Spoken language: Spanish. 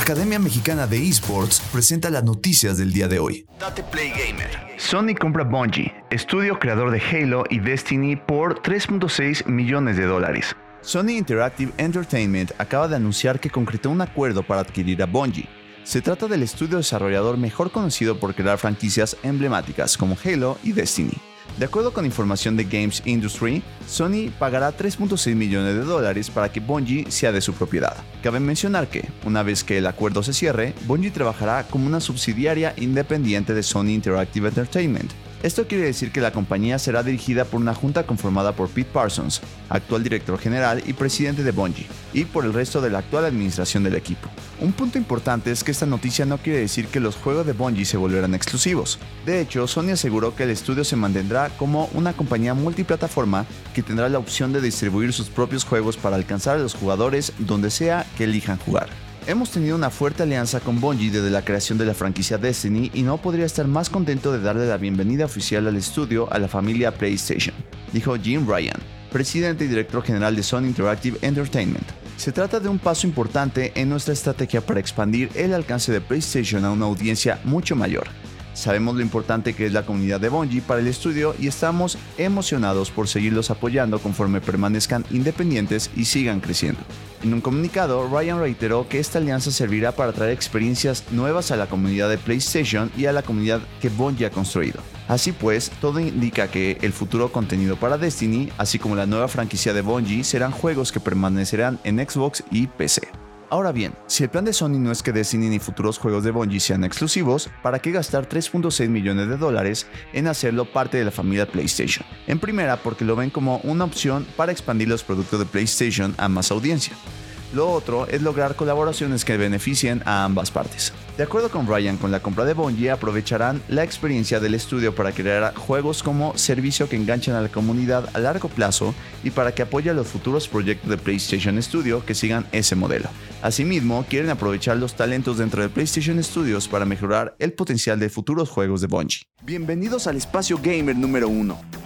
Academia Mexicana de Esports presenta las noticias del día de hoy. Date Play Gamer. Sony compra Bungie, estudio creador de Halo y Destiny, por 3.6 millones de dólares. Sony Interactive Entertainment acaba de anunciar que concretó un acuerdo para adquirir a Bungie. Se trata del estudio desarrollador mejor conocido por crear franquicias emblemáticas como Halo y Destiny. De acuerdo con información de Games Industry, Sony pagará 3.6 millones de dólares para que Bungie sea de su propiedad. Cabe mencionar que, una vez que el acuerdo se cierre, Bungie trabajará como una subsidiaria independiente de Sony Interactive Entertainment, esto quiere decir que la compañía será dirigida por una junta conformada por Pete Parsons, actual director general y presidente de Bungie, y por el resto de la actual administración del equipo. Un punto importante es que esta noticia no quiere decir que los juegos de Bungie se volverán exclusivos. De hecho, Sony aseguró que el estudio se mantendrá como una compañía multiplataforma que tendrá la opción de distribuir sus propios juegos para alcanzar a los jugadores donde sea que elijan jugar. Hemos tenido una fuerte alianza con Bungie desde la creación de la franquicia Destiny y no podría estar más contento de darle la bienvenida oficial al estudio a la familia PlayStation, dijo Jim Ryan, presidente y director general de Sony Interactive Entertainment. Se trata de un paso importante en nuestra estrategia para expandir el alcance de PlayStation a una audiencia mucho mayor. Sabemos lo importante que es la comunidad de Bungie para el estudio y estamos emocionados por seguirlos apoyando conforme permanezcan independientes y sigan creciendo. En un comunicado, Ryan reiteró que esta alianza servirá para traer experiencias nuevas a la comunidad de PlayStation y a la comunidad que Bungie ha construido. Así pues, todo indica que el futuro contenido para Destiny, así como la nueva franquicia de Bungie, serán juegos que permanecerán en Xbox y PC. Ahora bien, si el plan de Sony no es que Destiny ni futuros juegos de Bungie sean exclusivos, ¿para qué gastar 3.6 millones de dólares en hacerlo parte de la familia PlayStation? En primera, porque lo ven como una opción para expandir los productos de PlayStation a más audiencia. Lo otro es lograr colaboraciones que beneficien a ambas partes. De acuerdo con Ryan, con la compra de Bungie aprovecharán la experiencia del estudio para crear juegos como servicio que enganchen a la comunidad a largo plazo y para que apoye a los futuros proyectos de PlayStation Studio que sigan ese modelo. Asimismo, quieren aprovechar los talentos dentro de PlayStation Studios para mejorar el potencial de futuros juegos de Bungie. Bienvenidos al Espacio Gamer número 1,